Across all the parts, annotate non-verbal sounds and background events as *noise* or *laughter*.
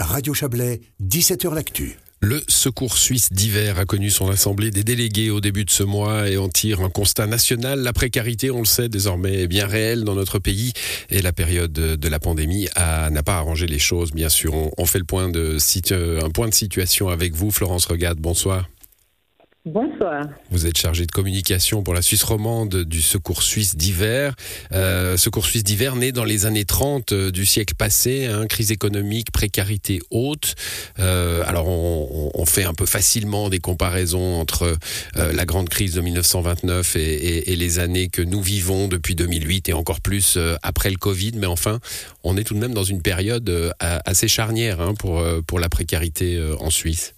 Radio Chablais, 17h L'Actu. Le Secours suisse d'hiver a connu son assemblée des délégués au début de ce mois et en tire un constat national. La précarité, on le sait désormais, est bien réelle dans notre pays et la période de la pandémie n'a pas arrangé les choses. Bien sûr, on, fait le point de, un point de situation avec vous, Florence Regade. Bonsoir. Bonsoir. Vous êtes chargé de communication pour la Suisse romande du Secours suisse d'hiver. Euh, Secours suisse d'hiver né dans les années 30 euh, du siècle passé, hein, crise économique, précarité haute. Euh, alors on, fait un peu facilement des comparaisons entre la grande crise de 1929 et, les années que nous vivons depuis 2008 et encore plus après le Covid. Mais enfin, on est tout de même dans une période assez charnière hein, pour, pour la précarité en Suisse.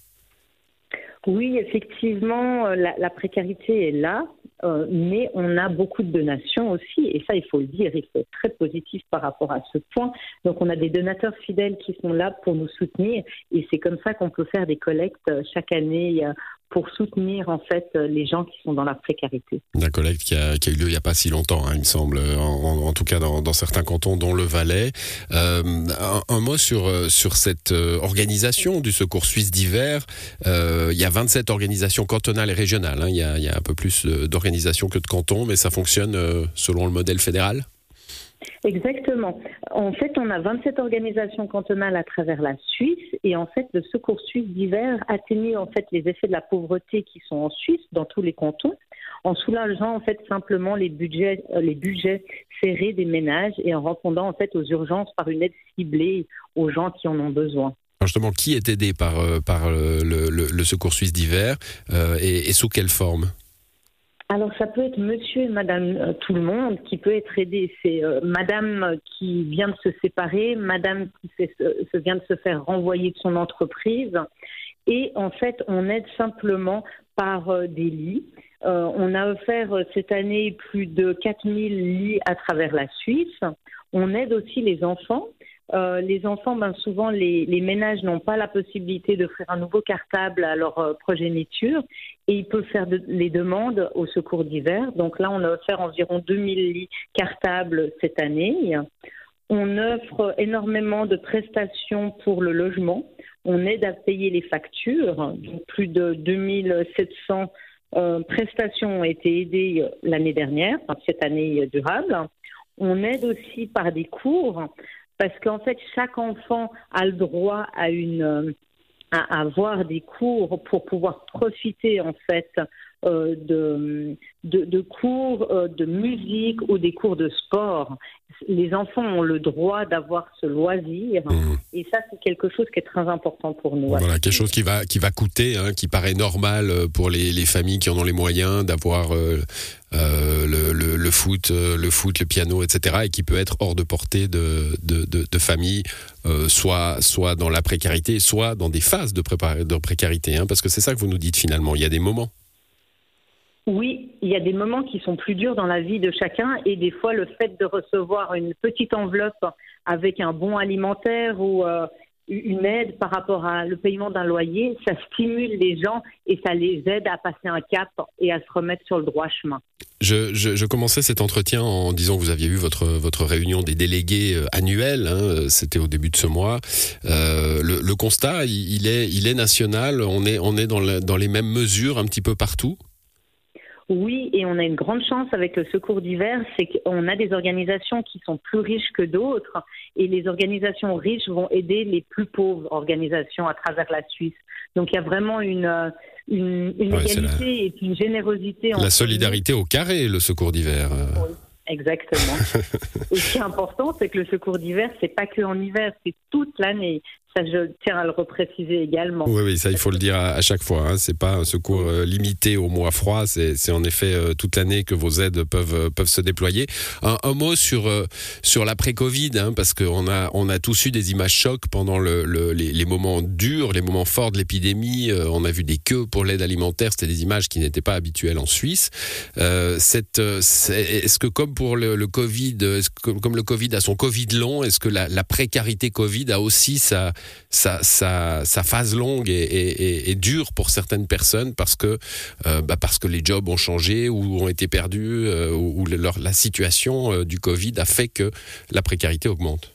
Oui, effectivement, euh, la, précarité est là, euh, mais on a beaucoup de donations aussi, et ça, il faut le dire, il faut être très positif par rapport à ce point. Donc, on a des donateurs fidèles qui sont là pour nous soutenir, et c'est comme ça qu'on peut faire des collectes euh, chaque année pour soutenir en fait les gens qui sont dans la précarité. La collecte qui a, eu lieu il n'y a pas si longtemps, hein, il me semble, en, tout cas dans, certains cantons, dont le Valais. Euh, un, mot sur, sur cette euh, organisation du Secours suisse d'hiver. Euh, il y a 27 organisations cantonales et régionales. Hein. il, y a, il, y a, un peu plus d'organisations que de cantons, mais ça fonctionne selon le modèle fédéral? Exactement. En fait, on a 27 organisations cantonales à travers la Suisse et en fait, le Secours suisse d'hiver atténue en fait les effets de la pauvreté qui sont en Suisse dans tous les cantons en soulageant en fait simplement les budgets, euh, les budgets serrés des ménages et en répondant en fait aux urgences par une aide ciblée aux gens qui en ont besoin. Justement, qui est aidé par, euh, par euh, le, Secours suisse d'hiver et sous quelle forme? Alors ça peut être monsieur et madame euh, tout le monde qui peut être aidé. C'est euh, madame qui vient de se séparer, madame qui se, vient de se faire renvoyer de son entreprise. Et en fait, on aide simplement par euh, des lits. on a offert cette année plus de 4000 lits à travers la Suisse. On aide aussi les enfants euh, les enfants, ben, souvent, les, ménages n'ont pas la possibilité d'offrir un nouveau cartable à leur euh, progéniture et ils peuvent faire les demandes au secours d'hiver. Donc là, on a offert environ 2000 lits cartables cette année. On offre énormément de prestations pour le logement. On aide à payer les factures. Plus de 2700 euh, prestations ont été aidées l'année dernière, cette année durable. On aide aussi par des cours parce qu'en fait, chaque enfant a le droit à une euh, à avoir des cours pour pouvoir profiter en fait euh, de, de, cours euh, de musique ou des cours de sport. Les enfants ont le droit d'avoir ce loisir mmh. et ça c'est quelque chose qui est très important pour nous. Voilà, quelque chose qui va, qui va coûter, hein, qui paraît normal euh, pour les, les, familles qui en ont les moyens d'avoir euh, le, le, foot, le foot, le piano, etc. et qui peut être hors de portée de, de, de, de familles, soit, soit dans la précarité, soit dans des phases de, de précarité. Hein, parce que c'est ça que vous nous dites finalement, il y a des moments. Oui, il y a des moments qui sont plus durs dans la vie de chacun et des fois le fait de recevoir une petite enveloppe avec un bon alimentaire ou euh, une aide par rapport à le paiement d'un loyer, ça stimule les gens et ça les aide à passer un cap et à se remettre sur le droit chemin. Je, commençais cet entretien en disant que vous aviez eu votre, votre réunion des délégués euh, annuels, hein, c'était au début de ce mois. Euh, le, constat, il, est, il est national, on est, on est dans, dans les mêmes mesures un petit peu partout oui, et on a une grande chance avec le secours d'hiver, c'est qu'on a des organisations qui sont plus riches que d'autres, et les organisations riches vont aider les plus pauvres organisations à travers la Suisse. Donc il y a vraiment une, euh, une, égalité et une générosité. La solidarité au carré, le secours d'hiver. Oui, exactement. *laughs* et ce qui est important, c'est que le secours d'hiver, c'est pas que en hiver, c'est toute l'année. Ça, je tiens à le repréciser également. Oui, oui, ça, il faut le dire à, chaque fois. Hein. C'est pas un secours euh, limité au mois froid. C'est en effet euh, toute l'année que vos aides peuvent euh, peuvent se déployer. Un, mot sur sur l'après-Covid, hein, parce qu'on a on a tous eu des images chocs pendant le, les, moments durs, les moments forts de l'épidémie. on a vu des queues pour l'aide alimentaire. C'était des images qui n'étaient pas habituelles en Suisse. est-ce que comme pour le, le Covid, comme le Covid a son Covid long, est-ce que la, la précarité Covid a aussi sa sa, phase longue et, dure pour certaines personnes parce que, euh, bah, parce que les jobs ont changé ou ont été perdus euh, ou, la situation euh, du Covid a fait que la précarité augmente.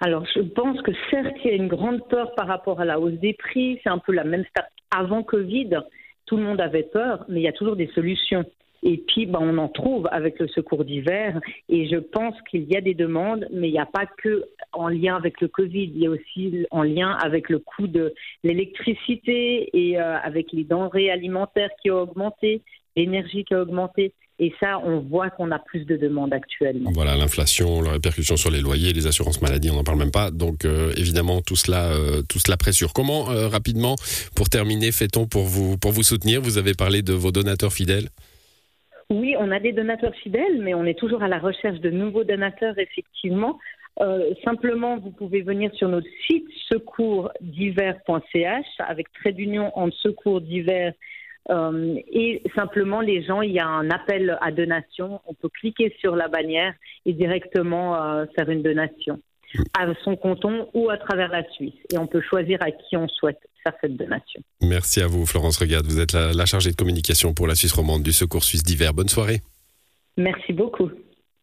Alors, je pense que certes, il y a une grande peur par rapport à la hausse des prix. C'est un peu la même stade avant Covid. Tout le monde avait peur, mais il y a toujours des solutions. Et puis, ben, on en trouve avec le secours d'hiver. Et je pense qu'il y a des demandes, mais il n'y a pas que en lien avec le Covid. Il y a aussi en lien avec le coût de l'électricité et euh, avec les denrées alimentaires qui ont augmenté, l'énergie qui a augmenté. Et ça, on voit qu'on a plus de demandes actuellement. Voilà, l'inflation, la répercussion sur les loyers, les assurances maladie, on n'en parle même pas. Donc, euh, évidemment, tout cela, euh, tout cela pressure. Comment, rapidement, pour terminer, fait-on pour vous, pour vous soutenir? Vous avez parlé de vos donateurs fidèles. Oui, on a des donateurs fidèles, mais on est toujours à la recherche de nouveaux donateurs, effectivement. Euh, simplement, vous pouvez venir sur notre site secours-d'hiver.ch avec trait d'union entre secours d'hiver euh, et simplement les gens, il y a un appel à donation. On peut cliquer sur la bannière et directement euh, faire une donation à son canton ou à travers la Suisse. Et on peut choisir à qui on souhaite faire cette donation. Merci à vous, Florence Regarde. Vous êtes la, la chargée de communication pour la Suisse romande du Secours suisse d'hiver. Bonne soirée. Merci beaucoup.